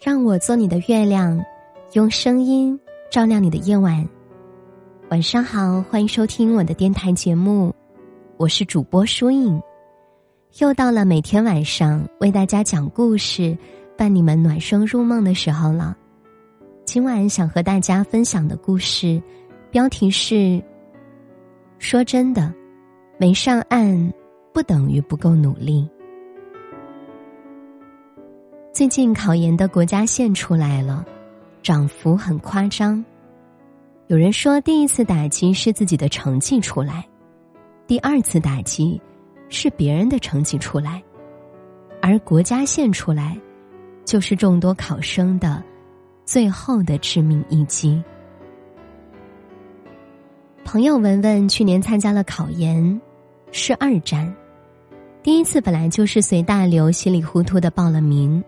让我做你的月亮，用声音照亮你的夜晚。晚上好，欢迎收听我的电台节目，我是主播舒影。又到了每天晚上为大家讲故事、伴你们暖声入梦的时候了。今晚想和大家分享的故事，标题是：说真的，没上岸不等于不够努力。最近考研的国家线出来了，涨幅很夸张。有人说，第一次打击是自己的成绩出来，第二次打击是别人的成绩出来，而国家线出来，就是众多考生的最后的致命一击。朋友文文去年参加了考研，是二战，第一次本来就是随大流稀里糊涂的报了名。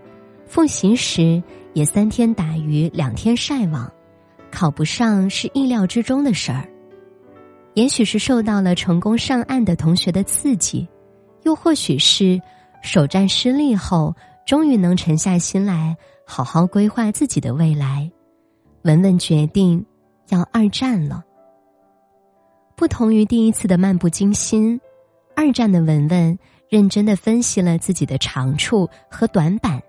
复习时也三天打鱼两天晒网，考不上是意料之中的事儿。也许是受到了成功上岸的同学的刺激，又或许是首战失利后终于能沉下心来好好规划自己的未来，文文决定要二战了。不同于第一次的漫不经心，二战的文文认真的分析了自己的长处和短板。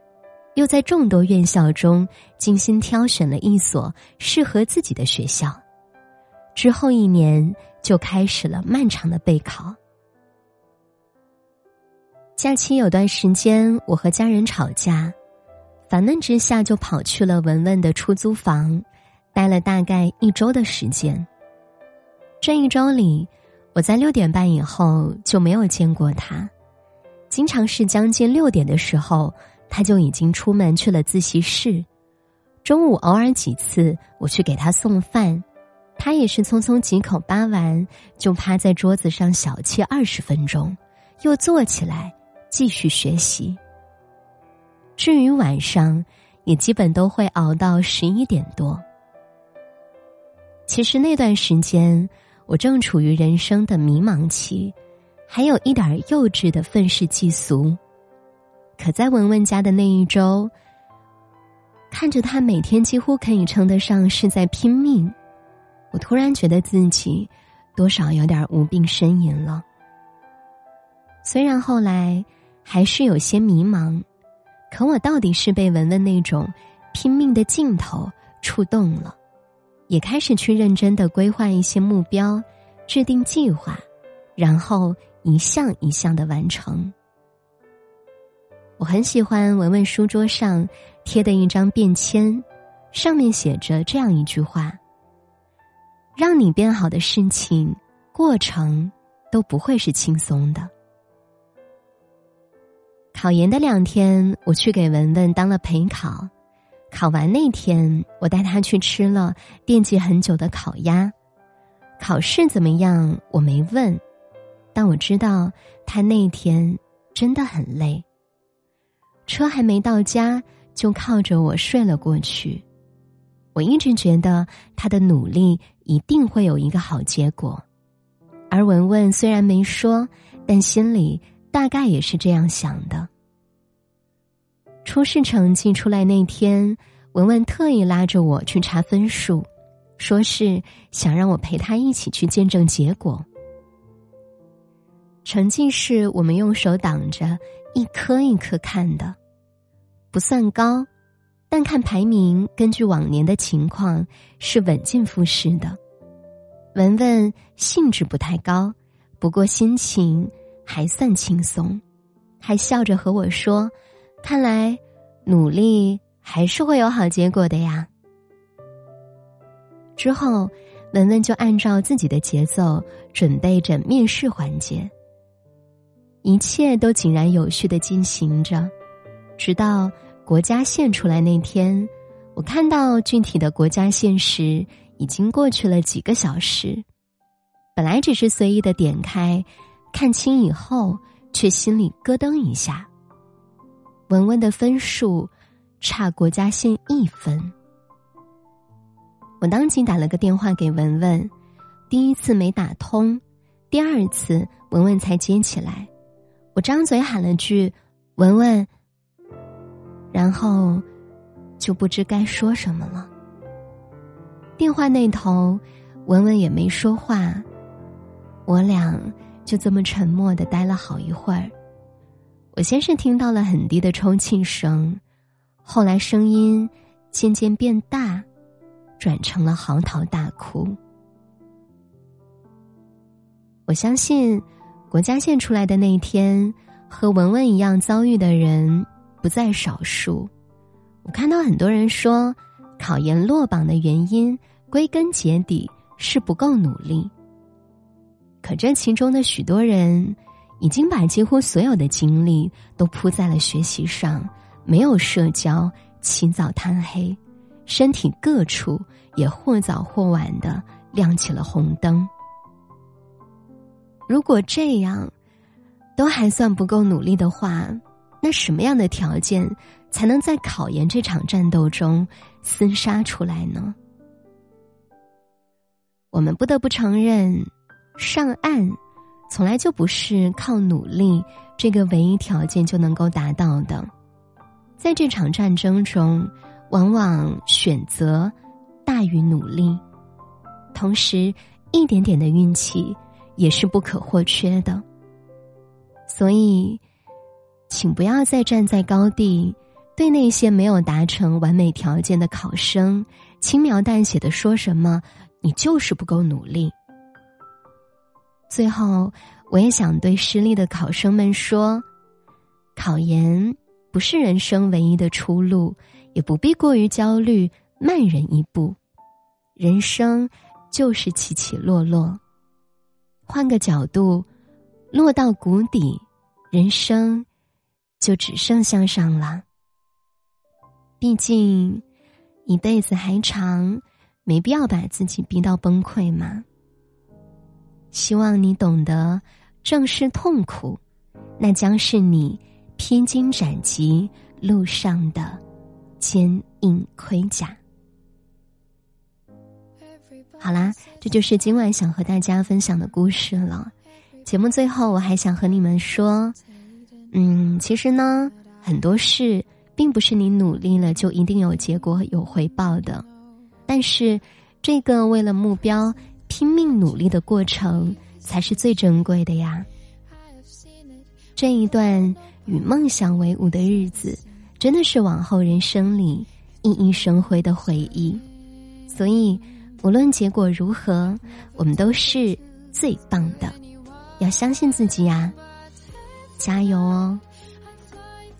又在众多院校中精心挑选了一所适合自己的学校，之后一年就开始了漫长的备考。假期有段时间，我和家人吵架，烦闷之下就跑去了文文的出租房，待了大概一周的时间。这一周里，我在六点半以后就没有见过他，经常是将近六点的时候。他就已经出门去了自习室，中午偶尔几次我去给他送饭，他也是匆匆几口扒完，就趴在桌子上小憩二十分钟，又坐起来继续学习。至于晚上，也基本都会熬到十一点多。其实那段时间，我正处于人生的迷茫期，还有一点幼稚的愤世嫉俗。可在文文家的那一周，看着他每天几乎可以称得上是在拼命，我突然觉得自己多少有点无病呻吟了。虽然后来还是有些迷茫，可我到底是被文文那种拼命的劲头触动了，也开始去认真的规划一些目标，制定计划，然后一项一项的完成。我很喜欢文文书桌上贴的一张便签，上面写着这样一句话：“让你变好的事情，过程都不会是轻松的。”考研的两天，我去给文文当了陪考。考完那天，我带他去吃了惦记很久的烤鸭。考试怎么样？我没问，但我知道他那天真的很累。车还没到家，就靠着我睡了过去。我一直觉得他的努力一定会有一个好结果，而文文虽然没说，但心里大概也是这样想的。初试成绩出来那天，文文特意拉着我去查分数，说是想让我陪他一起去见证结果。成绩是我们用手挡着，一颗一颗看的。不算高，但看排名，根据往年的情况是稳进复试的。文文兴致不太高，不过心情还算轻松，还笑着和我说：“看来努力还是会有好结果的呀。”之后，文文就按照自己的节奏准备着面试环节，一切都井然有序的进行着。直到国家线出来那天，我看到具体的国家线时，已经过去了几个小时。本来只是随意的点开，看清以后，却心里咯噔一下。文文的分数差国家线一分，我当即打了个电话给文文，第一次没打通，第二次文文才接起来。我张嘴喊了句：“文文。”然后就不知该说什么了。电话那头，文文也没说话，我俩就这么沉默的待了好一会儿。我先是听到了很低的抽泣声，后来声音渐渐变大，转成了嚎啕大哭。我相信，国家线出来的那一天，和文文一样遭遇的人不在少数。我看到很多人说，考研落榜的原因归根结底是不够努力。可这其中的许多人。已经把几乎所有的精力都扑在了学习上，没有社交，起早贪黑，身体各处也或早或晚的亮起了红灯。如果这样，都还算不够努力的话，那什么样的条件才能在考研这场战斗中厮杀出来呢？我们不得不承认，上岸。从来就不是靠努力这个唯一条件就能够达到的，在这场战争中，往往选择大于努力，同时一点点的运气也是不可或缺的。所以，请不要再站在高地，对那些没有达成完美条件的考生轻描淡写的说什么“你就是不够努力”。最后，我也想对失利的考生们说：考研不是人生唯一的出路，也不必过于焦虑，慢人一步。人生就是起起落落，换个角度，落到谷底，人生就只剩向上了。毕竟，一辈子还长，没必要把自己逼到崩溃嘛。希望你懂得，正视痛苦，那将是你披荆斩棘路上的坚硬盔甲。好啦，这就是今晚想和大家分享的故事了。节目最后，我还想和你们说，嗯，其实呢，很多事并不是你努力了就一定有结果有回报的，但是这个为了目标。拼命努力的过程才是最珍贵的呀！这一段与梦想为伍的日子，真的是往后人生里熠熠生辉的回忆。所以，无论结果如何，我们都是最棒的。要相信自己呀！加油哦！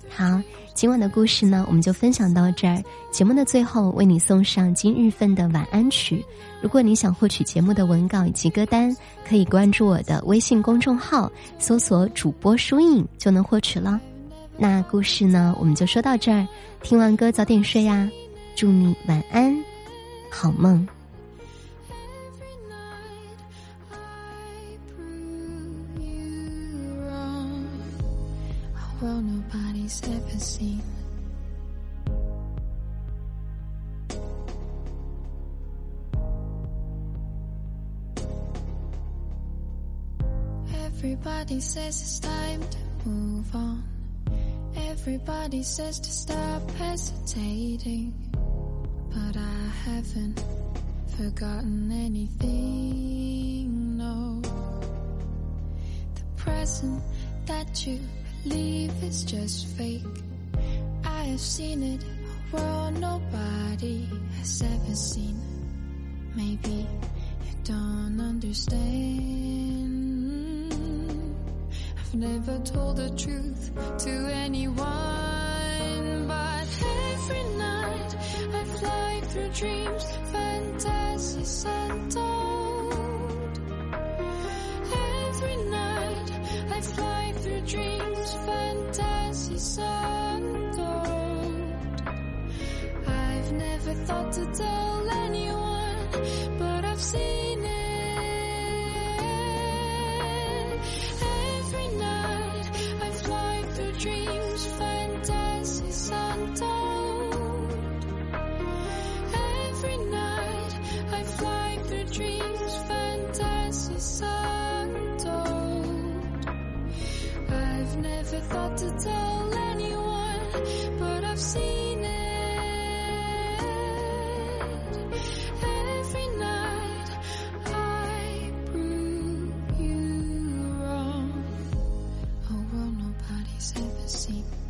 好。今晚的故事呢，我们就分享到这儿。节目的最后，为你送上今日份的晚安曲。如果你想获取节目的文稿以及歌单，可以关注我的微信公众号，搜索“主播书影”就能获取了。那故事呢，我们就说到这儿。听完歌早点睡呀，祝你晚安，好梦。Nobody's ever seen. Everybody says it's time to move on. Everybody says to stop hesitating. But I haven't forgotten anything, no. The present that you Leave is just fake. I have seen it, world nobody has ever seen. Maybe you don't understand. I've never told the truth to anyone, but every night I fly through dreams, fantasies untold. I've never thought to tell anyone, but I've seen it. Every See.